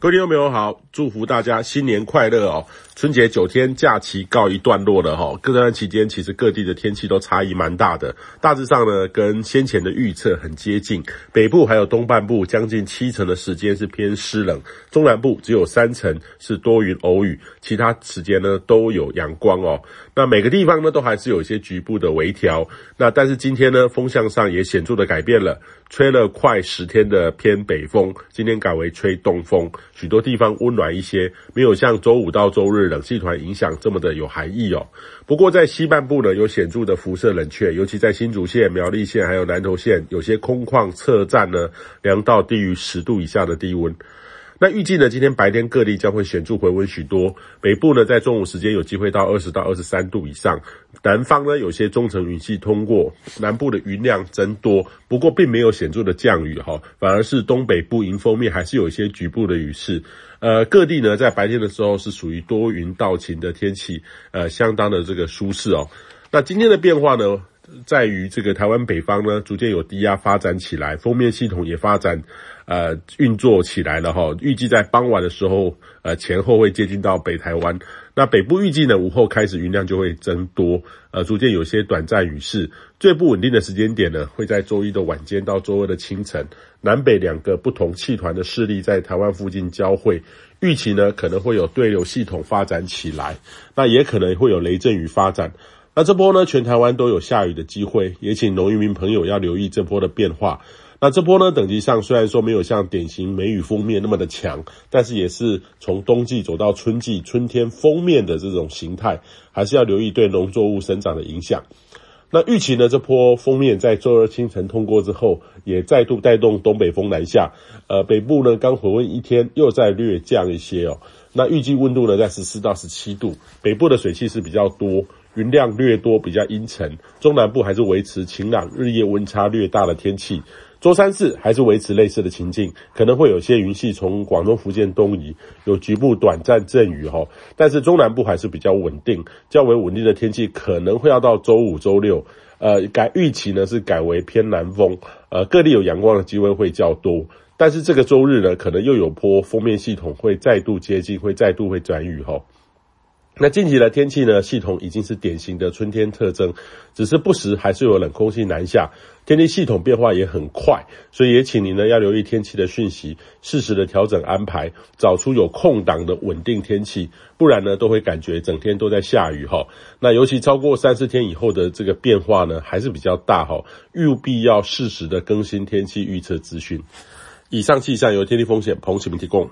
各位听众朋友好，祝福大家新年快乐哦！春节九天假期告一段落了哈，这段期间其实各地的天气都差异蛮大的，大致上呢跟先前的预测很接近。北部还有东半部将近七成的时间是偏湿冷，中南部只有三成是多云偶雨，其他时间呢都有阳光哦。那每个地方呢都还是有一些局部的微调，那但是今天呢风向上也显著的改变了，吹了快十天的偏北风，今天改为吹东风。许多地方温暖一些，没有像周五到周日冷气团影响这么的有含义哦。不过在西半部呢，有显著的辐射冷却，尤其在新竹县、苗栗县还有南投县，有些空旷侧站呢，量到低于十度以下的低温。那预计呢，今天白天各地将会显著回温许多。北部呢，在中午时间有机会到二十到二十三度以上。南方呢，有些中层云系通过，南部的云量增多，不过并没有显著的降雨哈，反而是东北部迎风面还是有一些局部的雨势。呃，各地呢，在白天的时候是属于多云到晴的天气，呃，相当的这个舒适哦。那今天的变化呢，在于这个台湾北方呢，逐渐有低压发展起来，锋面系统也发展。呃，运作起来了哈，预计在傍晚的时候，呃，前后会接近到北台湾。那北部预计呢，午后开始云量就会增多，呃，逐渐有些短暂雨势。最不稳定的时间点呢，会在周一的晚间到周二的清晨，南北两个不同气团的势力在台湾附近交汇，预期呢可能会有对流系统发展起来，那也可能会有雷阵雨发展。那这波呢，全台湾都有下雨的机会，也请农渔民朋友要留意这波的变化。那这波呢，等级上虽然说没有像典型梅雨封面那么的强，但是也是从冬季走到春季，春天封面的这种形态，还是要留意对农作物生长的影响。那预期呢，这波封面在周二清晨通过之后，也再度带动东北风南下，呃，北部呢刚回温一天，又再略降一些哦。那预计温度呢在十四到十七度，北部的水汽是比较多，云量略多，比较阴沉，中南部还是维持晴朗，日夜温差略大的天气。周三四还是维持类似的情境，可能会有些云系从广东、福建东移，有局部短暂阵雨哈。但是中南部还是比较稳定，较为稳定的天气可能会要到周五、周六，呃，改预期呢是改为偏南风，呃，各地有阳光的机会会较多。但是这个周日呢，可能又有波锋面系统会再度接近，会再度会转雨哈。那近期的天气呢，系统已经是典型的春天特征，只是不时还是有冷空气南下，天气系统变化也很快，所以也请您呢要留意天气的讯息，适时的调整安排，找出有空档的稳定天气，不然呢都会感觉整天都在下雨哈。那尤其超过三四天以后的这个变化呢，还是比较大哈，务必要适时的更新天气预测资讯。以上气象由天气风险彭启明提供。